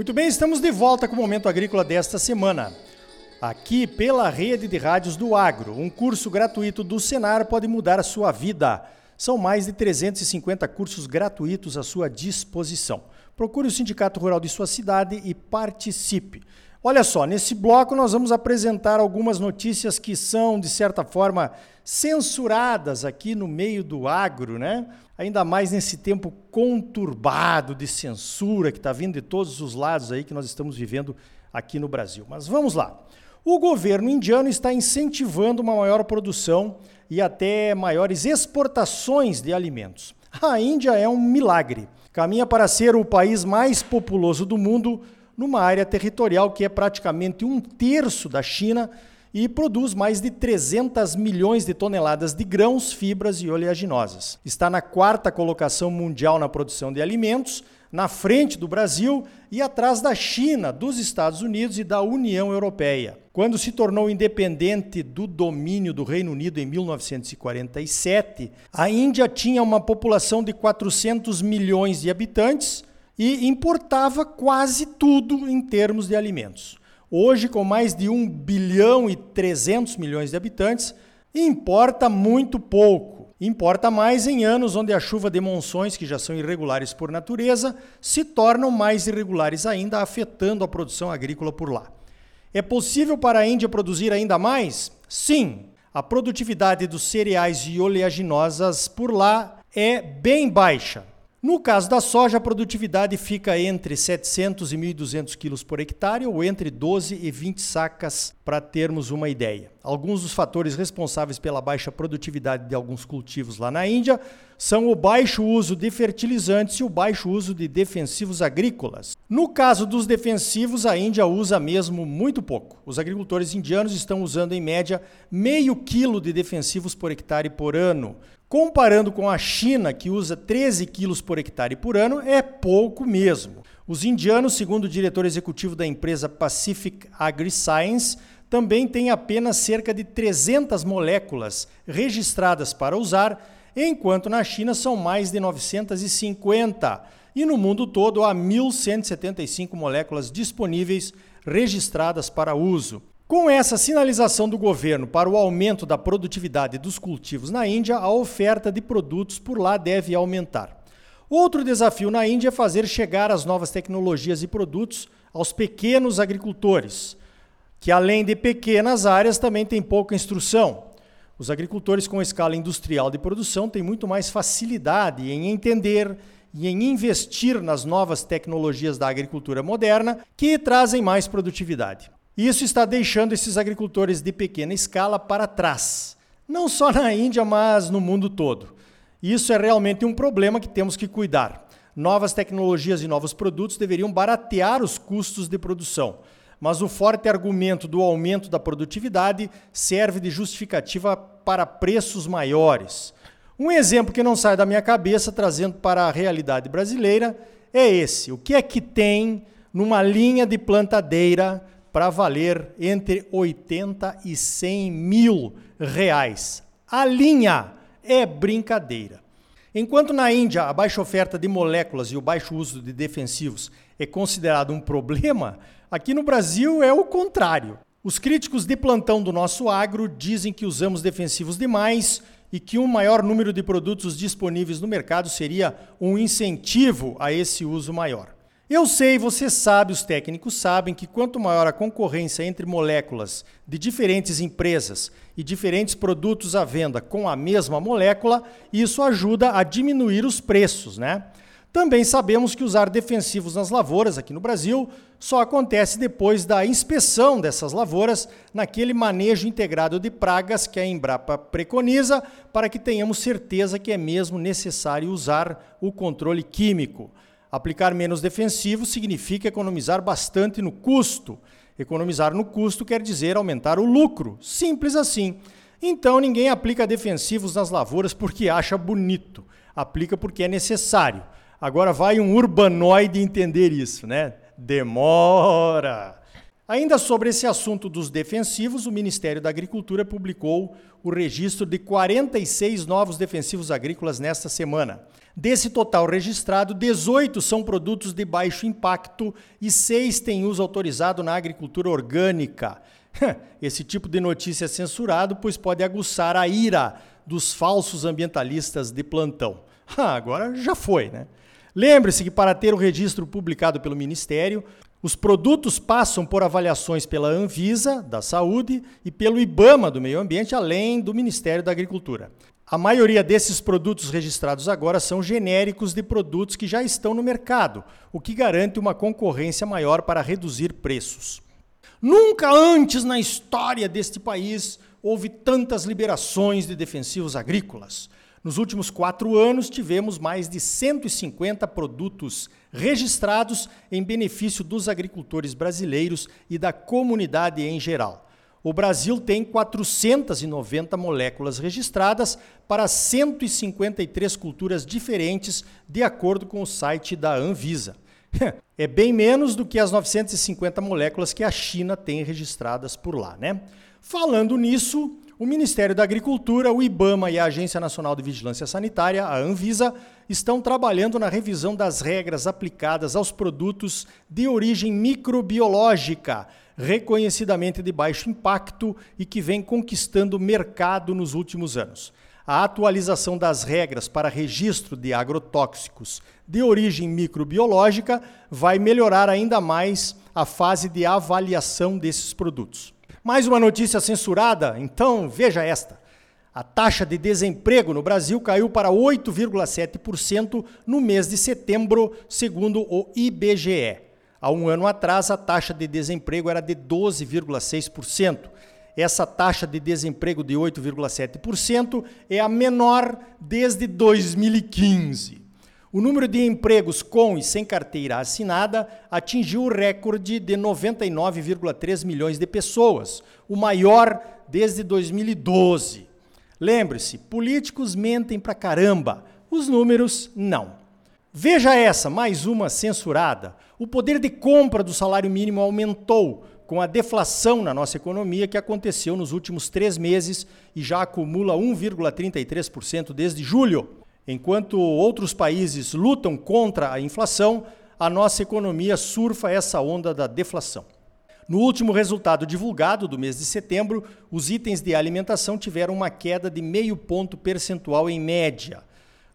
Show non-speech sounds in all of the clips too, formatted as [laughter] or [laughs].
Muito bem, estamos de volta com o Momento Agrícola desta semana. Aqui pela rede de rádios do Agro, um curso gratuito do Senar pode mudar a sua vida. São mais de 350 cursos gratuitos à sua disposição. Procure o Sindicato Rural de sua cidade e participe. Olha só, nesse bloco nós vamos apresentar algumas notícias que são, de certa forma, censuradas aqui no meio do agro, né? Ainda mais nesse tempo conturbado de censura que está vindo de todos os lados aí que nós estamos vivendo aqui no Brasil. Mas vamos lá. O governo indiano está incentivando uma maior produção e até maiores exportações de alimentos. A Índia é um milagre. Caminha para ser o país mais populoso do mundo numa área territorial que é praticamente um terço da China e produz mais de 300 milhões de toneladas de grãos, fibras e oleaginosas. Está na quarta colocação mundial na produção de alimentos, na frente do Brasil e atrás da China, dos Estados Unidos e da União Europeia. Quando se tornou independente do domínio do Reino Unido em 1947, a Índia tinha uma população de 400 milhões de habitantes e importava quase tudo em termos de alimentos. Hoje, com mais de 1 bilhão e 300 milhões de habitantes, importa muito pouco. Importa mais em anos onde a chuva de monções, que já são irregulares por natureza, se tornam mais irregulares ainda, afetando a produção agrícola por lá. É possível para a Índia produzir ainda mais? Sim. A produtividade dos cereais e oleaginosas por lá é bem baixa. No caso da soja, a produtividade fica entre 700 e 1.200 quilos por hectare, ou entre 12 e 20 sacas, para termos uma ideia. Alguns dos fatores responsáveis pela baixa produtividade de alguns cultivos lá na Índia são o baixo uso de fertilizantes e o baixo uso de defensivos agrícolas. No caso dos defensivos, a Índia usa mesmo muito pouco. Os agricultores indianos estão usando em média meio quilo de defensivos por hectare por ano, Comparando com a China, que usa 13 quilos por hectare por ano, é pouco mesmo. Os indianos, segundo o diretor executivo da empresa Pacific AgriScience, também têm apenas cerca de 300 moléculas registradas para usar, enquanto na China são mais de 950 e no mundo todo há 1.175 moléculas disponíveis registradas para uso. Com essa sinalização do governo para o aumento da produtividade dos cultivos na Índia, a oferta de produtos por lá deve aumentar. Outro desafio na Índia é fazer chegar as novas tecnologias e produtos aos pequenos agricultores, que além de pequenas áreas também têm pouca instrução. Os agricultores com escala industrial de produção têm muito mais facilidade em entender e em investir nas novas tecnologias da agricultura moderna que trazem mais produtividade. Isso está deixando esses agricultores de pequena escala para trás, não só na Índia, mas no mundo todo. Isso é realmente um problema que temos que cuidar. Novas tecnologias e novos produtos deveriam baratear os custos de produção, mas o forte argumento do aumento da produtividade serve de justificativa para preços maiores. Um exemplo que não sai da minha cabeça, trazendo para a realidade brasileira, é esse: o que é que tem numa linha de plantadeira para valer entre 80 e 100 mil reais. A linha é brincadeira. Enquanto na Índia a baixa oferta de moléculas e o baixo uso de defensivos é considerado um problema, aqui no Brasil é o contrário. Os críticos de plantão do nosso agro dizem que usamos defensivos demais e que um maior número de produtos disponíveis no mercado seria um incentivo a esse uso maior. Eu sei, você sabe, os técnicos sabem que quanto maior a concorrência entre moléculas de diferentes empresas e diferentes produtos à venda com a mesma molécula, isso ajuda a diminuir os preços, né? Também sabemos que usar defensivos nas lavouras aqui no Brasil só acontece depois da inspeção dessas lavouras naquele manejo integrado de pragas que a Embrapa preconiza para que tenhamos certeza que é mesmo necessário usar o controle químico. Aplicar menos defensivo significa economizar bastante no custo. Economizar no custo quer dizer aumentar o lucro. Simples assim. Então ninguém aplica defensivos nas lavouras porque acha bonito. Aplica porque é necessário. Agora vai um urbanoide entender isso, né? Demora. Ainda sobre esse assunto dos defensivos, o Ministério da Agricultura publicou o registro de 46 novos defensivos agrícolas nesta semana. Desse total registrado, 18 são produtos de baixo impacto e 6 têm uso autorizado na agricultura orgânica. [laughs] Esse tipo de notícia é censurado, pois pode aguçar a ira dos falsos ambientalistas de plantão. [laughs] Ah, agora já foi, né? Lembre-se que para ter o registro publicado pelo Ministério, os produtos passam por avaliações pela Anvisa, da Saúde, e pelo IBAMA, do Meio Ambiente, além do Ministério da Agricultura. A maioria desses produtos registrados agora são genéricos de produtos que já estão no mercado, o que garante uma concorrência maior para reduzir preços. Nunca antes na história deste país houve tantas liberações de defensivos agrícolas. Nos últimos quatro anos, tivemos mais de 150 produtos registrados em benefício dos agricultores brasileiros e da comunidade em geral. O Brasil tem 490 moléculas registradas para 153 culturas diferentes, de acordo com o site da Anvisa. [laughs] É bem menos do que as 950 moléculas que a China tem registradas por lá, né? Falando nisso, o Ministério da Agricultura, o IBAMA e a Agência Nacional de Vigilância Sanitária, a Anvisa, estão trabalhando na revisão das regras aplicadas aos produtos de origem microbiológica, reconhecidamente de baixo impacto e que vem conquistando mercado nos últimos anos. A atualização das regras para registro de agrotóxicos de origem microbiológica vai melhorar ainda mais a fase de avaliação desses produtos. Mais uma notícia censurada? Então veja esta. A taxa de desemprego no Brasil caiu para 8,7% no mês de setembro, segundo o IBGE. Há um ano atrás, a taxa de desemprego era de 12,6%. Essa taxa de desemprego de 8,7% é a menor desde 2015. O número de empregos com e sem carteira assinada atingiu o recorde de 99,3 milhões de pessoas, o maior desde 2012. Lembre-se, políticos mentem pra caramba, os números não. Veja essa, mais uma censurada. O poder de compra do salário mínimo aumentou com a deflação na nossa economia que aconteceu nos últimos três meses e já acumula 1,33% desde julho. Enquanto outros países lutam contra a inflação, a nossa economia surfa essa onda da deflação. No último resultado divulgado do mês de setembro, os itens de alimentação tiveram uma queda de meio ponto percentual em média.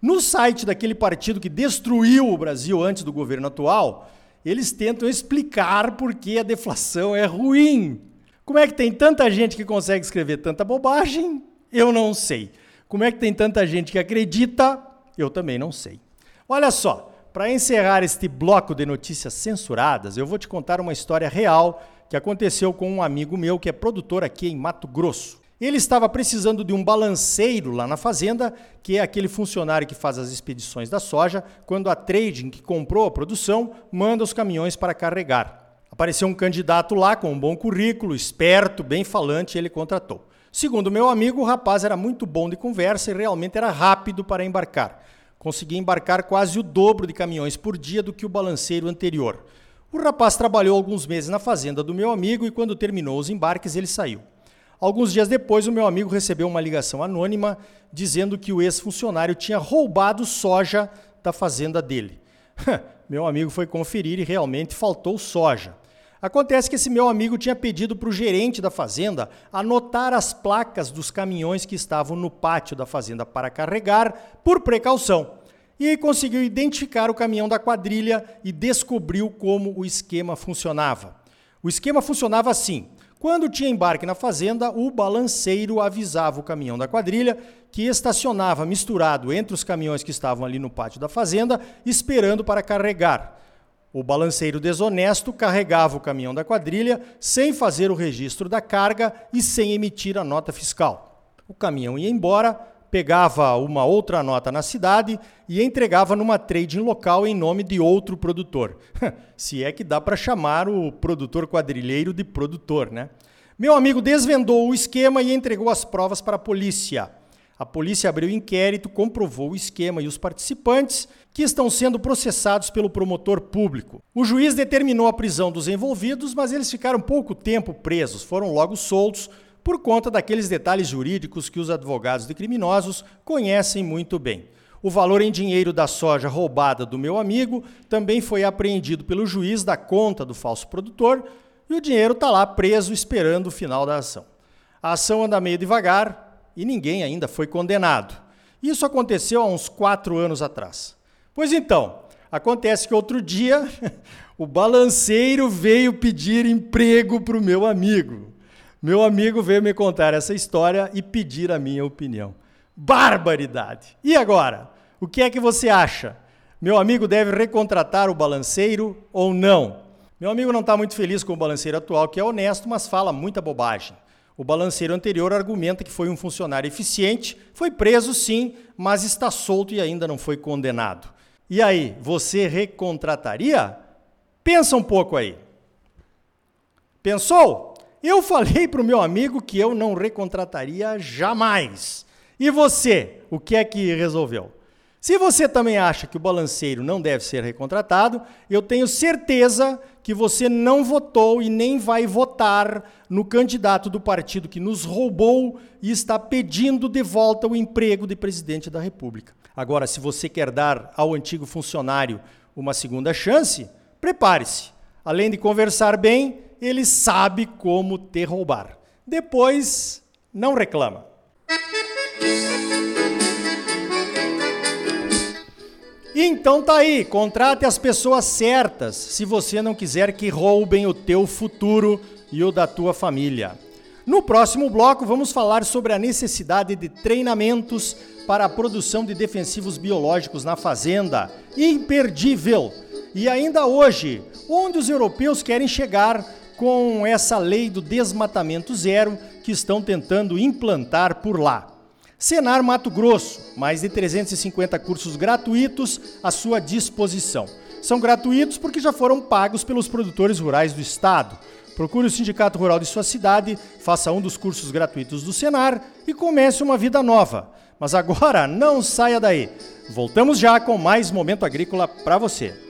No site daquele partido que destruiu o Brasil antes do governo atual, eles tentam explicar por que a deflação é ruim. Como é que tem tanta gente que consegue escrever tanta bobagem? Eu não sei. Como é que tem tanta gente que acredita? Eu também não sei. Olha só, para encerrar este bloco de notícias censuradas, eu vou te contar uma história real que aconteceu com um amigo meu que é produtor aqui em Mato Grosso. Ele estava precisando de um balanceiro lá na fazenda, que é aquele funcionário que faz as expedições da soja, quando a trading que comprou a produção manda os caminhões para carregar. Apareceu um candidato lá com um bom currículo, esperto, bem falante, e ele contratou. Segundo meu amigo, o rapaz era muito bom de conversa e realmente era rápido para embarcar. Conseguia embarcar quase o dobro de caminhões por dia do que o balanceiro anterior. O rapaz trabalhou alguns meses na fazenda do meu amigo e, quando terminou os embarques, ele saiu. Alguns dias depois, o meu amigo recebeu uma ligação anônima dizendo que o ex-funcionário tinha roubado soja da fazenda dele. [laughs] meu amigo foi conferir e realmente faltou soja. Acontece que esse meu amigo tinha pedido para o gerente da fazenda anotar as placas dos caminhões que estavam no pátio da fazenda para carregar, por precaução. E conseguiu identificar o caminhão da quadrilha e descobriu como o esquema funcionava. O esquema funcionava assim: quando tinha embarque na fazenda, o balanceiro avisava o caminhão da quadrilha que estacionava misturado entre os caminhões que estavam ali no pátio da fazenda, esperando para carregar. O balanceiro desonesto carregava o caminhão da quadrilha sem fazer o registro da carga e sem emitir a nota fiscal. O caminhão ia embora, pegava uma outra nota na cidade e entregava numa trading local em nome de outro produtor. [laughs] Se é que dá para chamar o produtor quadrilheiro de produtor, né? Meu amigo desvendou o esquema e entregou as provas para a polícia. A polícia abriu inquérito, comprovou o esquema e os participantes, que estão sendo processados pelo promotor público. O juiz determinou a prisão dos envolvidos, mas eles ficaram pouco tempo presos, foram logo soltos por conta daqueles detalhes jurídicos que os advogados de criminosos conhecem muito bem. O valor em dinheiro da soja roubada do meu amigo também foi apreendido pelo juiz da conta do falso produtor e o dinheiro está lá preso esperando o final da ação. A ação anda meio devagar, e ninguém ainda foi condenado. Isso aconteceu há uns quatro anos atrás. Pois então, acontece que outro dia [laughs] o balanceiro veio pedir emprego para o meu amigo. Meu amigo veio me contar essa história e pedir a minha opinião. Barbaridade! E agora? O que é que você acha? Meu amigo deve recontratar o balanceiro ou não? Meu amigo não está muito feliz com o balanceiro atual, que é honesto, mas fala muita bobagem. O balanceiro anterior argumenta que foi um funcionário eficiente, foi preso sim, mas está solto e ainda não foi condenado. E aí, você recontrataria? Pensa um pouco aí. Pensou? Eu falei para o meu amigo que eu não recontrataria jamais. E você, o que é que resolveu? Se você também acha que o balanceiro não deve ser recontratado, eu tenho certeza que você não votou e nem vai votar no candidato do partido que nos roubou e está pedindo de volta o emprego de presidente da República. Agora, se você quer dar ao antigo funcionário uma segunda chance, prepare-se. Além de conversar bem, ele sabe como te roubar. Depois, não reclama. Então tá aí, contrate as pessoas certas se você não quiser que roubem o teu futuro e o da tua família. No próximo bloco vamos falar sobre a necessidade de treinamentos para a produção de defensivos biológicos na fazenda. Imperdível! E ainda hoje, onde os europeus querem chegar com essa lei do desmatamento zero que estão tentando implantar por lá. Senar Mato Grosso, mais de 350 cursos gratuitos à sua disposição. São gratuitos porque já foram pagos pelos produtores rurais do estado. Procure o sindicato rural de sua cidade, faça um dos cursos gratuitos do Senar e comece uma vida nova. Mas agora não saia daí. Voltamos já com mais momento agrícola para você.